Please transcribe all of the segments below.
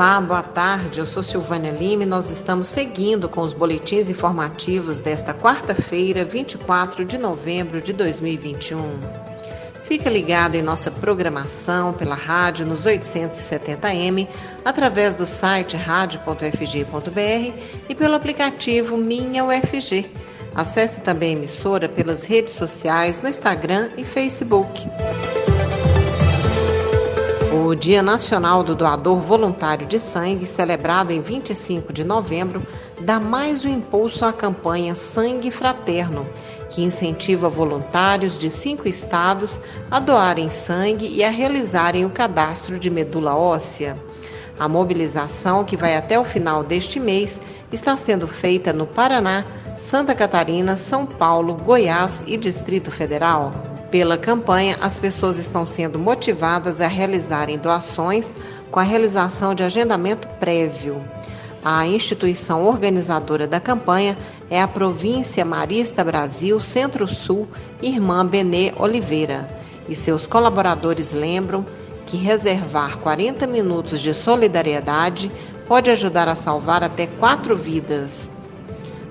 Olá, boa tarde. Eu sou Silvânia Lima e nós estamos seguindo com os boletins informativos desta quarta-feira, 24 de novembro de 2021. Fica ligado em nossa programação pela rádio nos 870m, através do site radio.fg.br e pelo aplicativo Minha UFG. Acesse também a emissora pelas redes sociais no Instagram e Facebook. O Dia Nacional do Doador Voluntário de Sangue, celebrado em 25 de novembro, dá mais um impulso à campanha Sangue Fraterno, que incentiva voluntários de cinco estados a doarem sangue e a realizarem o cadastro de medula óssea. A mobilização, que vai até o final deste mês, está sendo feita no Paraná, Santa Catarina, São Paulo, Goiás e Distrito Federal. Pela campanha, as pessoas estão sendo motivadas a realizarem doações com a realização de agendamento prévio. A instituição organizadora da campanha é a Província Marista Brasil Centro-Sul Irmã Benê Oliveira, e seus colaboradores lembram que reservar 40 minutos de solidariedade pode ajudar a salvar até quatro vidas.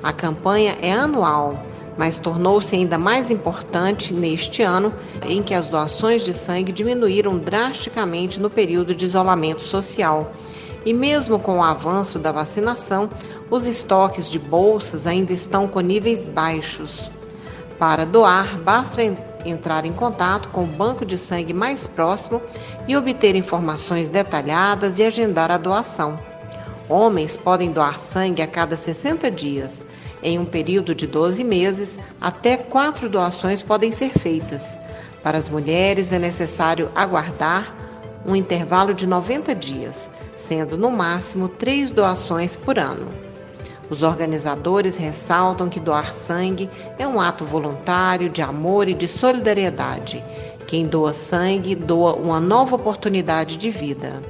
A campanha é anual mas tornou-se ainda mais importante neste ano em que as doações de sangue diminuíram drasticamente no período de isolamento social. E mesmo com o avanço da vacinação, os estoques de bolsas ainda estão com níveis baixos. Para doar, basta entrar em contato com o banco de sangue mais próximo e obter informações detalhadas e agendar a doação. Homens podem doar sangue a cada 60 dias em um período de 12 meses, até quatro doações podem ser feitas. Para as mulheres, é necessário aguardar um intervalo de 90 dias, sendo no máximo três doações por ano. Os organizadores ressaltam que doar sangue é um ato voluntário de amor e de solidariedade. Quem doa sangue doa uma nova oportunidade de vida.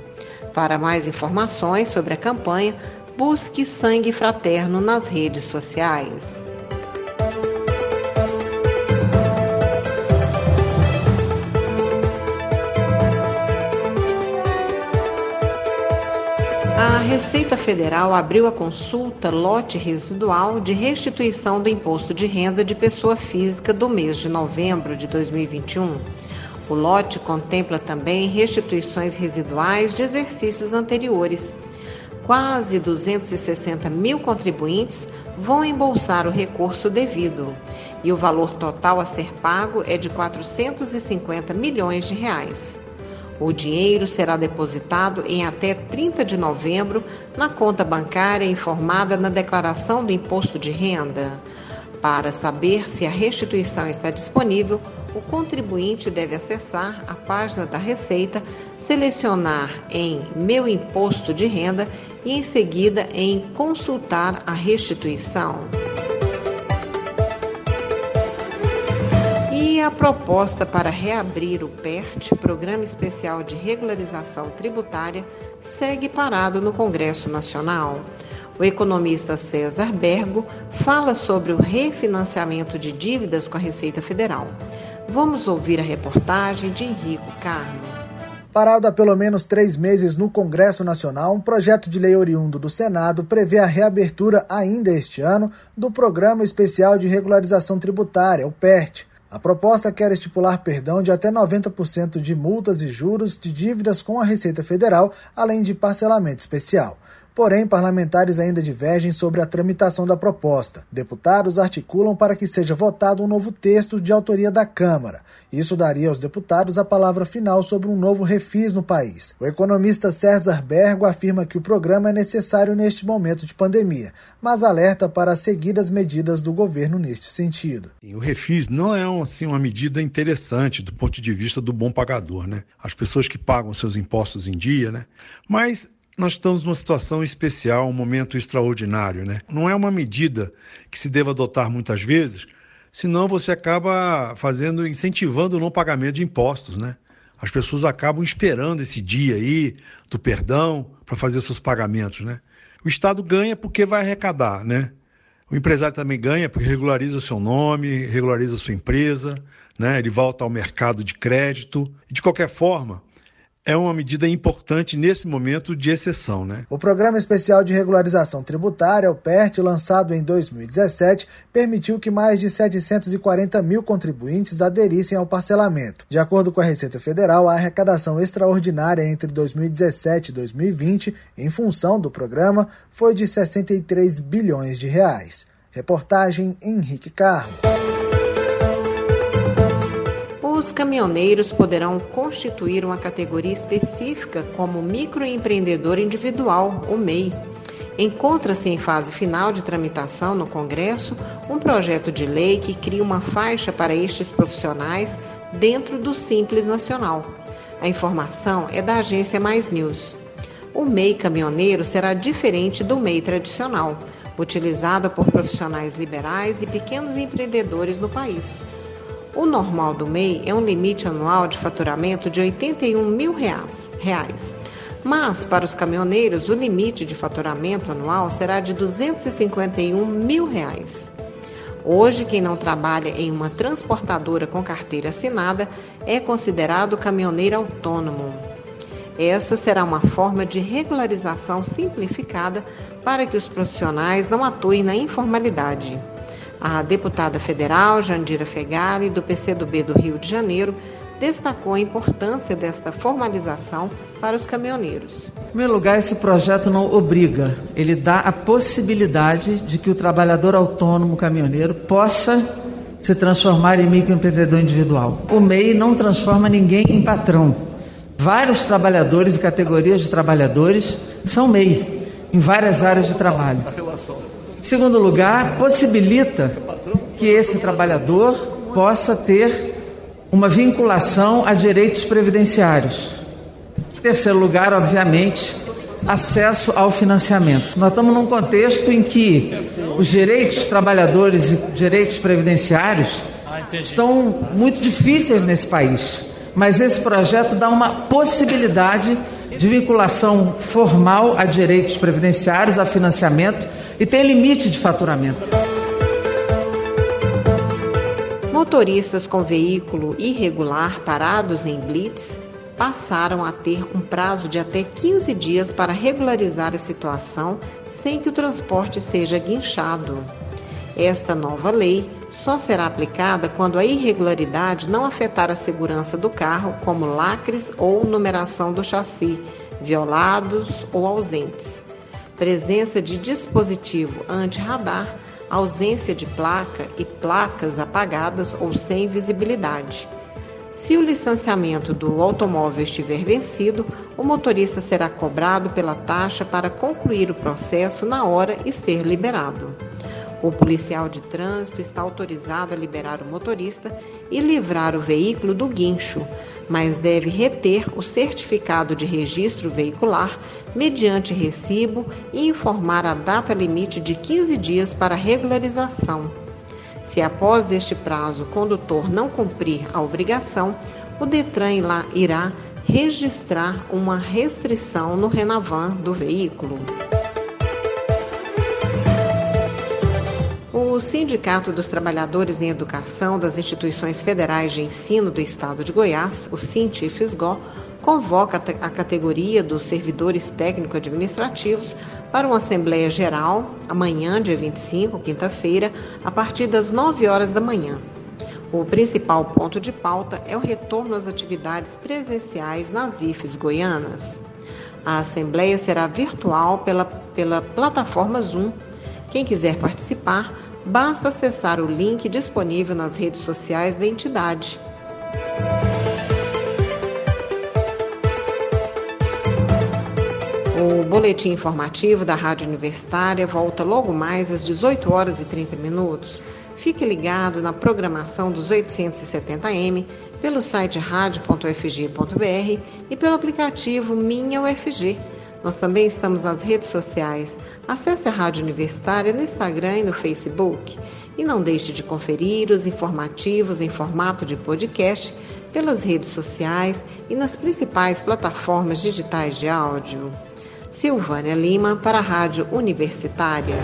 Para mais informações sobre a campanha, Busque sangue fraterno nas redes sociais. A Receita Federal abriu a consulta lote residual de restituição do imposto de renda de pessoa física do mês de novembro de 2021. O lote contempla também restituições residuais de exercícios anteriores quase 260 mil contribuintes vão embolsar o recurso devido e o valor total a ser pago é de 450 milhões de reais. O dinheiro será depositado em até 30 de novembro na conta bancária informada na declaração do imposto de renda. Para saber se a restituição está disponível, o contribuinte deve acessar a página da Receita, selecionar em Meu Imposto de Renda e, em seguida, em Consultar a restituição. E a proposta para reabrir o PERT, Programa Especial de Regularização Tributária, segue parado no Congresso Nacional. O economista César Bergo fala sobre o refinanciamento de dívidas com a Receita Federal. Vamos ouvir a reportagem de Henrico Carmo. Parado há pelo menos três meses no Congresso Nacional, um projeto de lei oriundo do Senado prevê a reabertura ainda este ano do Programa Especial de Regularização Tributária, o PERT. A proposta quer estipular perdão de até 90% de multas e juros de dívidas com a Receita Federal, além de parcelamento especial. Porém, parlamentares ainda divergem sobre a tramitação da proposta. Deputados articulam para que seja votado um novo texto de autoria da Câmara. Isso daria aos deputados a palavra final sobre um novo refis no país. O economista César Bergo afirma que o programa é necessário neste momento de pandemia, mas alerta para seguir as medidas do governo neste sentido. O refis não é assim, uma medida interessante do ponto de vista do bom pagador, né? As pessoas que pagam seus impostos em dia, né? Mas nós estamos numa situação especial, um momento extraordinário, né? Não é uma medida que se deva adotar muitas vezes, senão você acaba fazendo, incentivando o não pagamento de impostos, né? As pessoas acabam esperando esse dia aí do perdão para fazer seus pagamentos, né? O Estado ganha porque vai arrecadar, né? O empresário também ganha porque regulariza o seu nome, regulariza a sua empresa, né? Ele volta ao mercado de crédito. E de qualquer forma, é uma medida importante nesse momento de exceção. Né? O Programa Especial de Regularização Tributária, o PERT, lançado em 2017, permitiu que mais de 740 mil contribuintes aderissem ao parcelamento. De acordo com a Receita Federal, a arrecadação extraordinária entre 2017 e 2020, em função do programa, foi de 63 bilhões de reais. Reportagem Henrique Carmo. Os caminhoneiros poderão constituir uma categoria específica como microempreendedor individual, o MEI. Encontra-se em fase final de tramitação no Congresso um projeto de lei que cria uma faixa para estes profissionais dentro do Simples Nacional. A informação é da agência Mais News. O MEI caminhoneiro será diferente do MEI tradicional, utilizado por profissionais liberais e pequenos empreendedores no país. O normal do MEI é um limite anual de faturamento de 81 mil reais, reais. Mas, para os caminhoneiros, o limite de faturamento anual será de 251 mil reais. Hoje, quem não trabalha em uma transportadora com carteira assinada é considerado caminhoneiro autônomo. Essa será uma forma de regularização simplificada para que os profissionais não atuem na informalidade. A deputada federal Jandira Fegali, do PCdoB do Rio de Janeiro, destacou a importância desta formalização para os caminhoneiros. Em primeiro lugar, esse projeto não obriga, ele dá a possibilidade de que o trabalhador autônomo caminhoneiro possa se transformar em microempreendedor individual. O MEI não transforma ninguém em patrão. Vários trabalhadores e categorias de trabalhadores são MEI em várias áreas de trabalho. Segundo lugar, possibilita que esse trabalhador possa ter uma vinculação a direitos previdenciários. Em terceiro lugar, obviamente, acesso ao financiamento. Nós estamos num contexto em que os direitos trabalhadores e direitos previdenciários estão muito difíceis nesse país. Mas esse projeto dá uma possibilidade de vinculação formal a direitos previdenciários, a financiamento e tem limite de faturamento. Motoristas com veículo irregular parados em blitz passaram a ter um prazo de até 15 dias para regularizar a situação sem que o transporte seja guinchado. Esta nova lei só será aplicada quando a irregularidade não afetar a segurança do carro, como lacres ou numeração do chassi, violados ou ausentes presença de dispositivo anti-radar, ausência de placa e placas apagadas ou sem visibilidade. Se o licenciamento do automóvel estiver vencido, o motorista será cobrado pela taxa para concluir o processo na hora e ser liberado. O policial de trânsito está autorizado a liberar o motorista e livrar o veículo do guincho, mas deve reter o certificado de registro veicular mediante recibo e informar a data limite de 15 dias para regularização. Se após este prazo o condutor não cumprir a obrigação, o Detran irá registrar uma restrição no Renavan do veículo. O Sindicato dos Trabalhadores em Educação das Instituições Federais de Ensino do Estado de Goiás, o SINTIFESGO, convoca a categoria dos servidores técnico-administrativos para uma Assembleia Geral amanhã, dia 25, quinta-feira, a partir das 9 horas da manhã. O principal ponto de pauta é o retorno às atividades presenciais nas IFES goianas. A Assembleia será virtual pela, pela plataforma Zoom. Quem quiser participar, basta acessar o link disponível nas redes sociais da entidade. O boletim informativo da Rádio Universitária volta logo mais às 18 horas e 30 minutos. Fique ligado na programação dos 870M pelo site radio.ufg.br e pelo aplicativo Minha UFG. Nós também estamos nas redes sociais. Acesse a Rádio Universitária no Instagram e no Facebook. E não deixe de conferir os informativos em formato de podcast pelas redes sociais e nas principais plataformas digitais de áudio. Silvânia Lima para a Rádio Universitária.